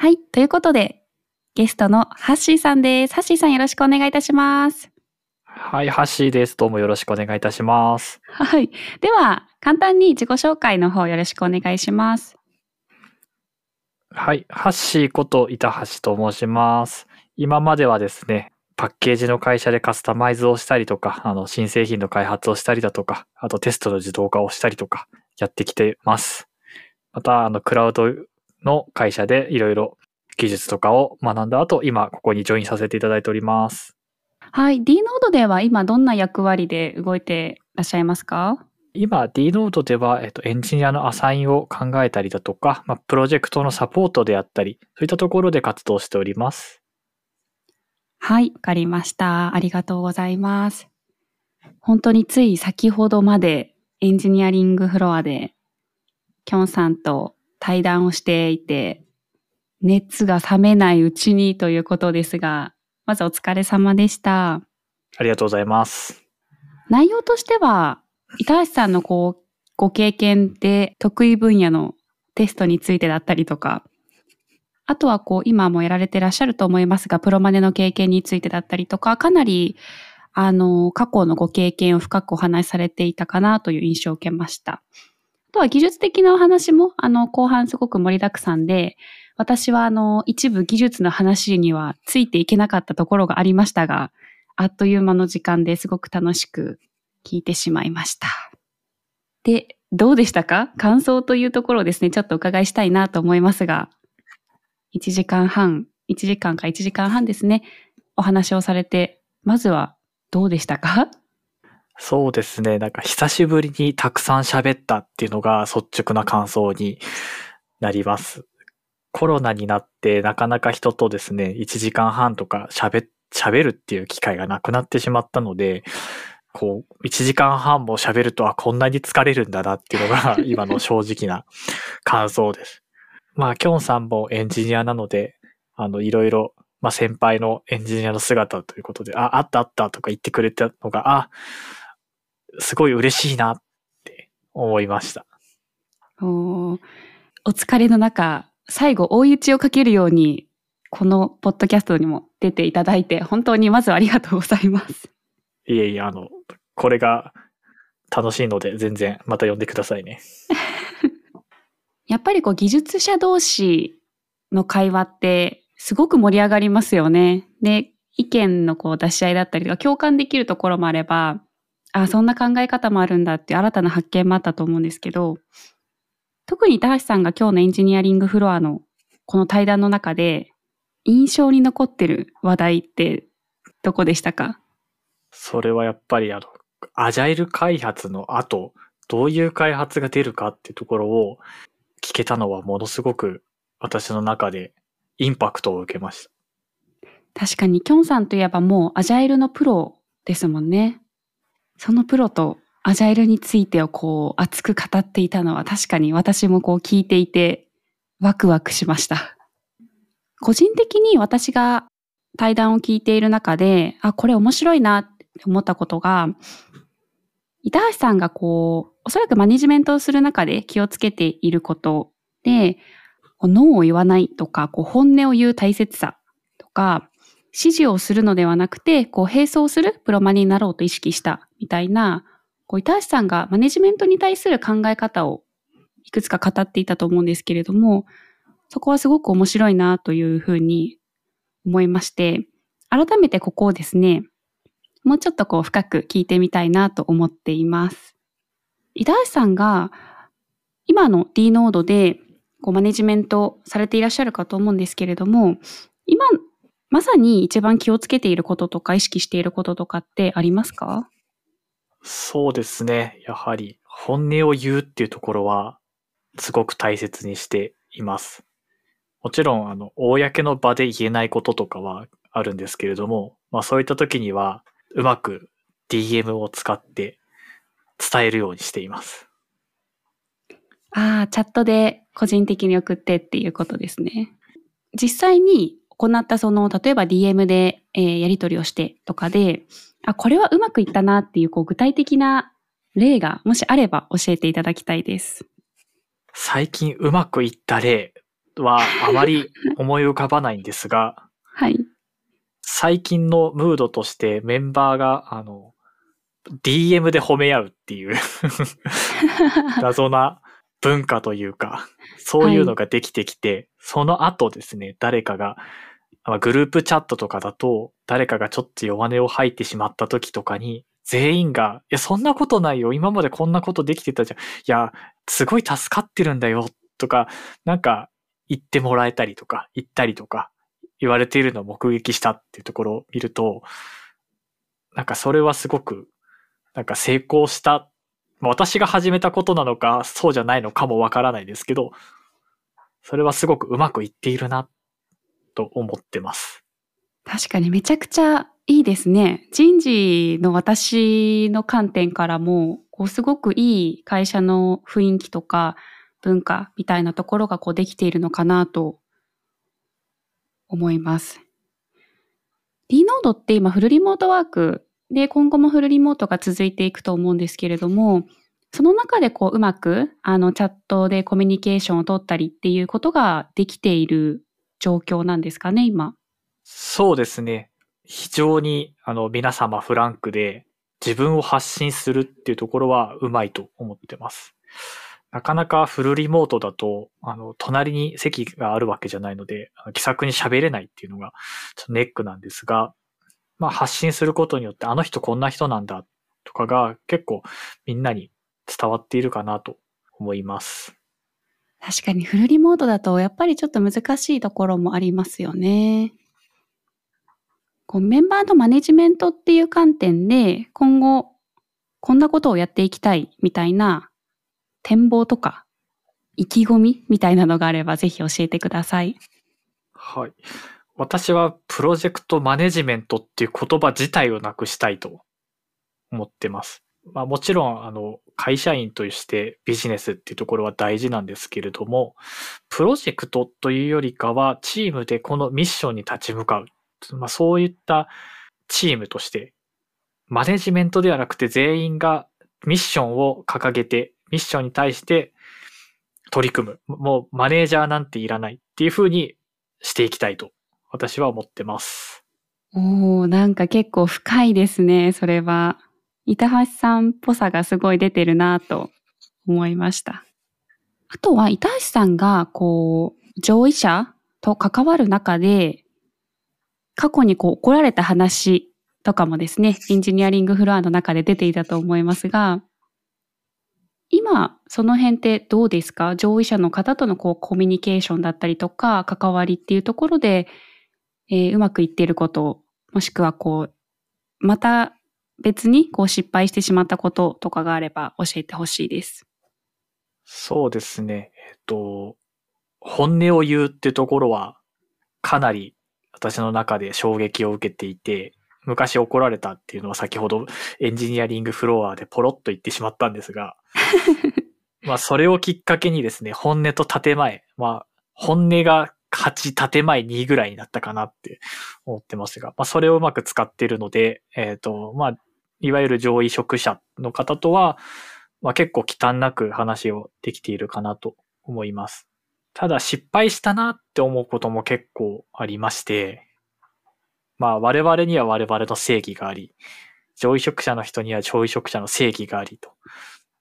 はい。ということで、ゲストのハッシーさんです。ハッシーさんよろしくお願いいたします。はい、ハッシーです。どうもよろしくお願いいたします。はい。では、簡単に自己紹介の方よろしくお願いします。はい、ハッシーこと板橋と申します。今まではですね、パッケージの会社でカスタマイズをしたりとか、あの、新製品の開発をしたりだとか、あとテストの自動化をしたりとか、やってきてます。また、あの、クラウドの会社でいろいろ技術とかを学んだ後、今、ここにジョインさせていただいております。はい。D ノードでは今どんな役割で動いていらっしゃいますか？今、D ノードでは、えっと、エンジニアのアサインを考えたりだとか、まあ、プロジェクトのサポートであったり、そういったところで活動しております。はい。わかりました。ありがとうございます。本当につい先ほどまでエンジニアリングフロアでキョンさんと対談をしていて、熱が冷めないうちにということですが、まずお疲れ様でした。ありがとうございます。内容としては、板橋さんのこう、ご経験で得意分野のテストについてだったりとか、あとはこう、今もやられてらっしゃると思いますが、プロマネの経験についてだったりとか、かなり、あの、過去のご経験を深くお話しされていたかなという印象を受けました。あとは技術的なお話も、あの、後半すごく盛りだくさんで、私はあの、一部技術の話にはついていけなかったところがありましたが、あっという間の時間ですごく楽しく聞いてしまいました。で、どうでしたか？感想というところをですね、ちょっとお伺いしたいなと思いますが、1時間半、1時間か1時間半ですね、お話をされて、まずはどうでしたか？そうですね。なんか久しぶりにたくさん喋ったっていうのが率直な感想になります。コロナになってなかなか人とですね、1時間半とか喋、喋るっていう機会がなくなってしまったので、こう、1時間半も喋ると、あ、こんなに疲れるんだなっていうのが 今の正直な感想です。まあ、キョンさんもエンジニアなので、あの、いろいろ、まあ、先輩のエンジニアの姿ということで、あ、あったあったとか言ってくれたのが、あ、すごい嬉しいなって思いました。おーお疲れの中、最後、追い打ちをかけるように、このポッドキャストにも出ていただいて、本当にまずはありがとうございます。いえいえ、あの、これが楽しいので、全然また呼んでくださいね。やっぱりこう技術者同士の会話ってすごく盛り上がりますよね。で、意見のこう出し合いだったりとか共感できるところもあれば、あそんな考え方もあるんだって新たな発見もあったと思うんですけど、特に高橋さんが今日のエンジニアリングフロアのこの対談の中で印象に残ってる話題ってどこでしたか？それはやっぱりあの、アジャイル開発の後、どういう開発が出るかってところを聞けたのはものすごく私の中でインパクトを受けました。確かにキョンさんといえばもうアジャイルのプロですもんね。そのプロとアジャイルについてをこう熱く語っていたのは確かに私もこう聞いていてワクワクしました。個人的に私が対談を聞いている中で、あ、これ面白いなって思ったことが、板橋さんがこう、おそらくマネジメントをする中で気をつけていることで、こうノーを言わないとか、こう本音を言う大切さとか、指示をするのではなくて、こう並走するプロマネになろうと意識したみたいな、こう板橋さんがマネジメントに対する考え方をいくつか語っていたと思うんですけれども、そこはすごく面白いなというふうに思いまして、改めてここをですね、もうちょっとこう深く聞いてみたいなと思っています。板橋さんが今の D ノードでこうマネジメントされていらっしゃるかと思うんですけれども、今まさに一番気をつけていることとか意識していることとかってありますか？そうですね。やはり本音を言うっていうところはすごく大切にしています。もちろん、あの、公の場で言えないこととかはあるんですけれども、まあそういった時にはうまく DM を使って伝えるようにしています。ああ、チャットで個人的に送ってっていうことですね。実際に行ったその、例えば DM で、えーやり取りをしてとかで、あ、これはうまくいったなっていうこう具体的な例がもしあれば教えていただきたいです。最近うまくいった例はあまり 思い浮かばないんですが、はい。最近のムードとしてメンバーが、あの、DM で褒め合うっていう 謎な文化というか、そういうのができてきて、その後ですね、誰かが、まあグループチャットとかだと、誰かがちょっと弱音を吐いてしまった時とかに、全員が、いや、そんなことないよ。今までこんなことできてたじゃん。いや、すごい助かってるんだよ。とか、なんか言ってもらえたりとか、言ったりとか、言われているのを目撃したっていうところを見ると、なんかそれはすごく、なんか成功した、私が始めたことなのか、そうじゃないのかもわからないですけど、それはすごくうまくいっているな、と思ってます。確かにめちゃくちゃいいですね。人事の私の観点からも、こうすごくいい会社の雰囲気とか文化みたいなところがこうできているのかなと思います。D ノードって今フルリモートワークで今後もフルリモートが続いていくと思うんですけれども、その中でこううまくあのチャットでコミュニケーションを取ったりっていうことができている状況なんですかね、今。そうですね。非常に、あの、皆様フランクで自分を発信するっていうところはうまいと思ってます。なかなかフルリモートだと、あの、隣に席があるわけじゃないので、気さくに喋れないっていうのが、ちょっとネックなんですが、まあ発信することによって、あの人こんな人なんだとかが結構みんなに伝わっているかなと思います。確かにフルリモートだとやっぱりちょっと難しいところもありますよね。こうメンバーのマネジメントっていう観点で今後こんなことをやっていきたいみたいな展望とか意気込みみたいなのがあればぜひ教えてください。はい。私はプロジェクトマネジメントっていう言葉自体をなくしたいと思ってます。まあもちろん、あの、会社員としてビジネスっていうところは大事なんですけれども、プロジェクトというよりかはチームでこのミッションに立ち向かう。まあそういったチームとして、マネジメントではなくて全員がミッションを掲げて、ミッションに対して取り組む。もうマネージャーなんていらないっていうふうにしていきたいと私は思ってます。おー、なんか結構深いですね、それは。板橋さんっぽさがすごい出てるなと思いました。あとは板橋さんがこう、上位者と関わる中で、過去にこう怒られた話とかもですね、エンジニアリングフロアの中で出ていたと思いますが、今、その辺ってどうですか？上位者の方とのこうコミュニケーションだったりとか、関わりっていうところで、えーうまくいっていること、もしくはこう、また別にこう失敗してしまったこととかがあれば教えてほしいです。そうですね。えっと、本音を言うってところはかなり私の中で衝撃を受けていて、昔怒られたっていうのは先ほどエンジニアリングフロアでポロッと言ってしまったんですが、まあそれをきっかけにですね、本音と建前、まあ本音が8、建前2ぐらいになったかなって思ってますが、まあそれをうまく使っているので、えっ、と、まあ、いわゆる上位職者の方とは、まあ結構忌憚なく話をできているかなと思います。ただ失敗したなって思うことも結構ありまして、まあ我々には我々の正義があり、上位職者の人には上位職者の正義がありと。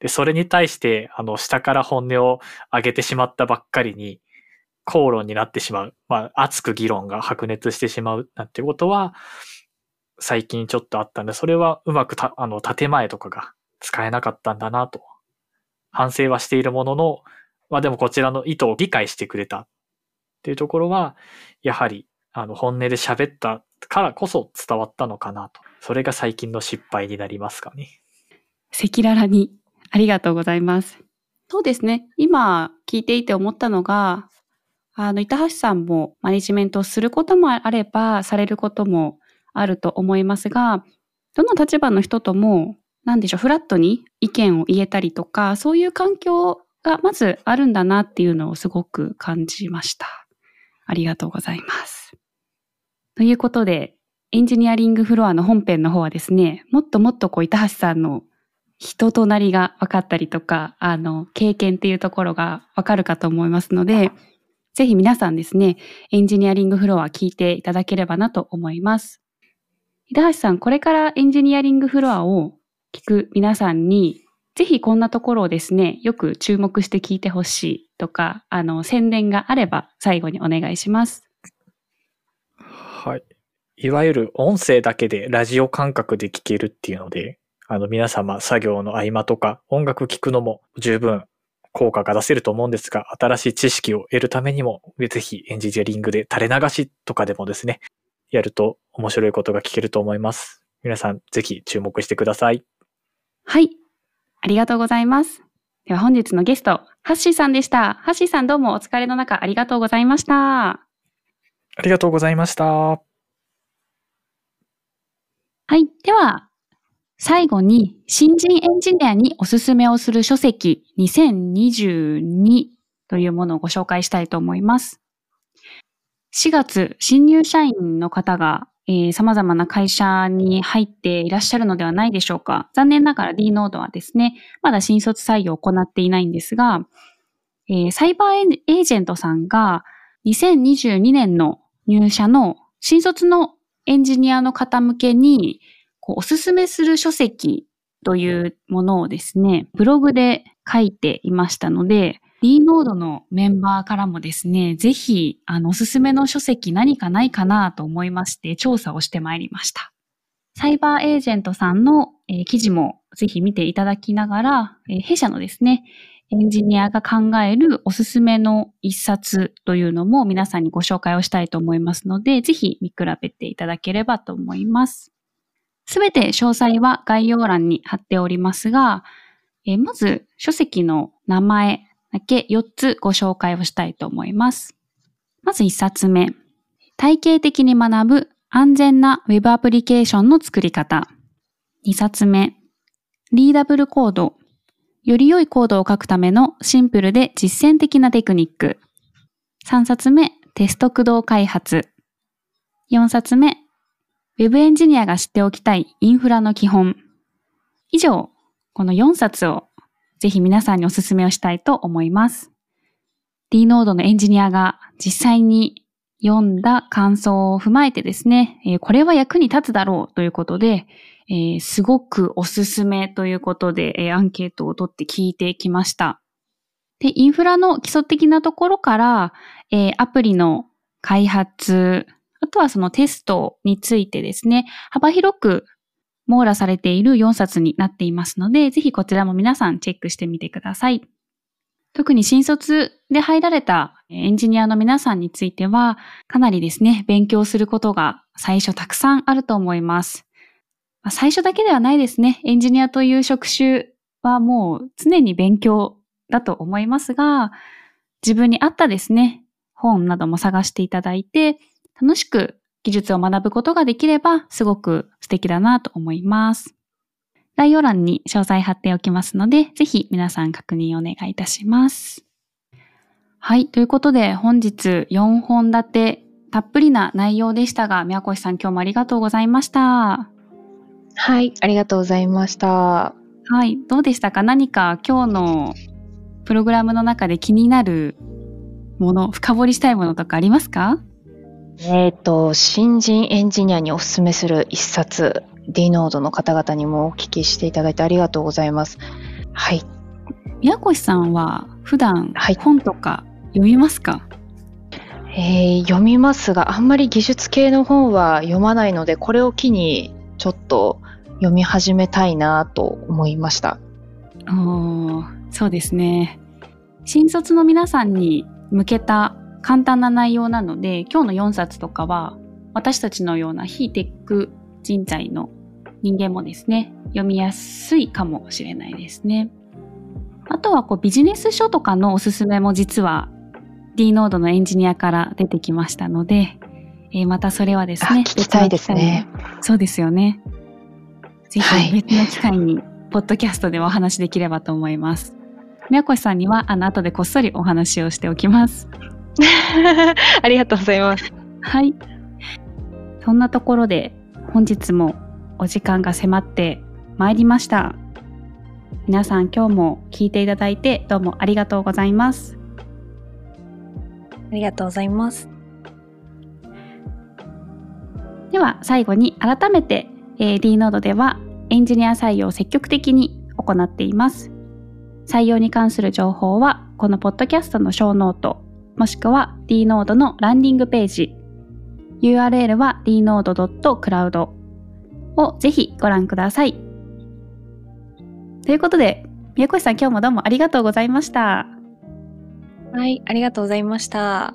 で、それに対して、あの、下から本音を上げてしまったばっかりに、口論になってしまう。まあ、熱く議論が白熱してしまうなんてことは、最近ちょっとあったんで、それはうまくた、あの、建前とかが使えなかったんだなと。反省はしているものの、まあでもこちらの意図を理解してくれたっていうところは、やはり、あの、本音で喋ったからこそ伝わったのかなと。それが最近の失敗になりますかね。赤裸々にありがとうございます。そうですね。今聞いていて思ったのが、あの、板橋さんもマネジメントをすることもあれば、されることもあると思いますが、どの立場の人とも、なんでしょう、フラットに意見を言えたりとか、そういう環境がまずあるんだなっていうのをすごく感じました。ありがとうございます。ということで、エンジニアリングフロアの本編の方はですね、もっともっとこう、板橋さんの人となりが分かったりとか、あの、経験っていうところが分かるかと思いますので、ぜひ皆さんですね、エンジニアリングフロア聞いていただければなと思います。井橋さん、これからエンジニアリングフロアを聞く皆さんに、ぜひこんなところをですね、よく注目して聞いてほしいとか、あの、宣伝があれば最後にお願いします。はい。いわゆる音声だけでラジオ感覚で聞けるっていうので、あの皆様作業の合間とか音楽聴くのも十分効果が出せると思うんですが、新しい知識を得るためにも、ぜひエンジニアリングで垂れ流しとかでもですね、やると面白いことが聞けると思います。皆さんぜひ注目してください。はい。ありがとうございます。では本日のゲスト、ハッシーさんでした。ハッシーさんどうもお疲れの中ありがとうございました。ありがとうございました。はい。では、最後に、新人エンジニアにおすすめをする書籍2022というものをご紹介したいと思います。4月、新入社員の方が、えー、様々な会社に入っていらっしゃるのではないでしょうか。残念ながら d ノードはですね、まだ新卒採用を行っていないんですが、えー、サイバーエージェントさんが2022年の入社の新卒のエンジニアの方向けに、こうおすすめする書籍というものをですね、ブログで書いていましたので、D ノードのメンバーからもですね、ぜひ、あの、おすすめの書籍何かないかなと思いまして、調査をしてまいりました。サイバーエージェントさんの、えー、記事もぜひ見ていただきながら、えー、弊社のですね、エンジニアが考えるおすすめの一冊というのも皆さんにご紹介をしたいと思いますので、ぜひ見比べていただければと思います。すべて詳細は概要欄に貼っておりますが、えまず書籍の名前だけ4つご紹介をしたいと思います。まず1冊目。体系的に学ぶ安全な Web アプリケーションの作り方。2冊目。リーダブルコード。より良いコードを書くためのシンプルで実践的なテクニック。3冊目。テスト駆動開発。4冊目。Web エンジニアが知っておきたいインフラの基本。以上、この4冊をぜひ皆さんにお勧めをしたいと思います。D ノードのエンジニアが実際に読んだ感想を踏まえてですね、えこれは役に立つだろうということで、えー、すごくおすすめということで、えー、アンケートを取って聞いてきました。で、インフラの基礎的なところから、え、アプリの開発、あとはそのテストについてですね、幅広く網羅されている4冊になっていますので、ぜひこちらも皆さんチェックしてみてください。特に新卒で入られたエンジニアの皆さんについては、かなりですね、勉強することが最初たくさんあると思います。最初だけではないですね。エンジニアという職種はもう常に勉強だと思いますが、自分に合ったですね、本なども探していただいて、楽しく技術を学ぶことができればすごく素敵だなと思います。概要欄に詳細貼っておきますので、ぜひ皆さん確認お願いいたします。はい。ということで、本日4本立て、たっぷりな内容でしたが、宮越さん今日もありがとうございました。はい。ありがとうございました。はい。どうでしたか？何か今日のプログラムの中で気になるもの、深掘りしたいものとかありますか？えっ、ー、と、新人エンジニアにお勧めする一冊、D ノードの方々にもお聞きしていただいてありがとうございます。はい。宮越さんは普段本とか読みますか、はい、えー、読みますが、あんまり技術系の本は読まないので、これを機にちょっと読み始めたいなと思いました。おそうですね。新卒の皆さんに向けた簡単な内容なので、今日の4冊とかは、私たちのような非テック人材の人間もですね、読みやすいかもしれないですね。あとはこうビジネス書とかのおすすめも実は D ノードのエンジニアから出てきましたので、えー、またそれはですね、聞きたいですね。そうですよね。ぜひ別の機会に、ポッドキャストでお話できればと思います。宮越さんには、あの、後でこっそりお話をしておきます。ありがとうございます。はい。そんなところで本日もお時間が迫ってまいりました。皆さん今日も聞いていただいてどうもありがとうございます。ありがとうございます。では最後に改めて、えー D ノードではエンジニア採用を積極的に行っています。採用に関する情報はこのポッドキャストのショーノートもしくは D ノードのランディングページ URL は dnode.cloud をぜひご覧ください。ということで宮越さん今日もどうもありがとうございました。はい、ありがとうございました。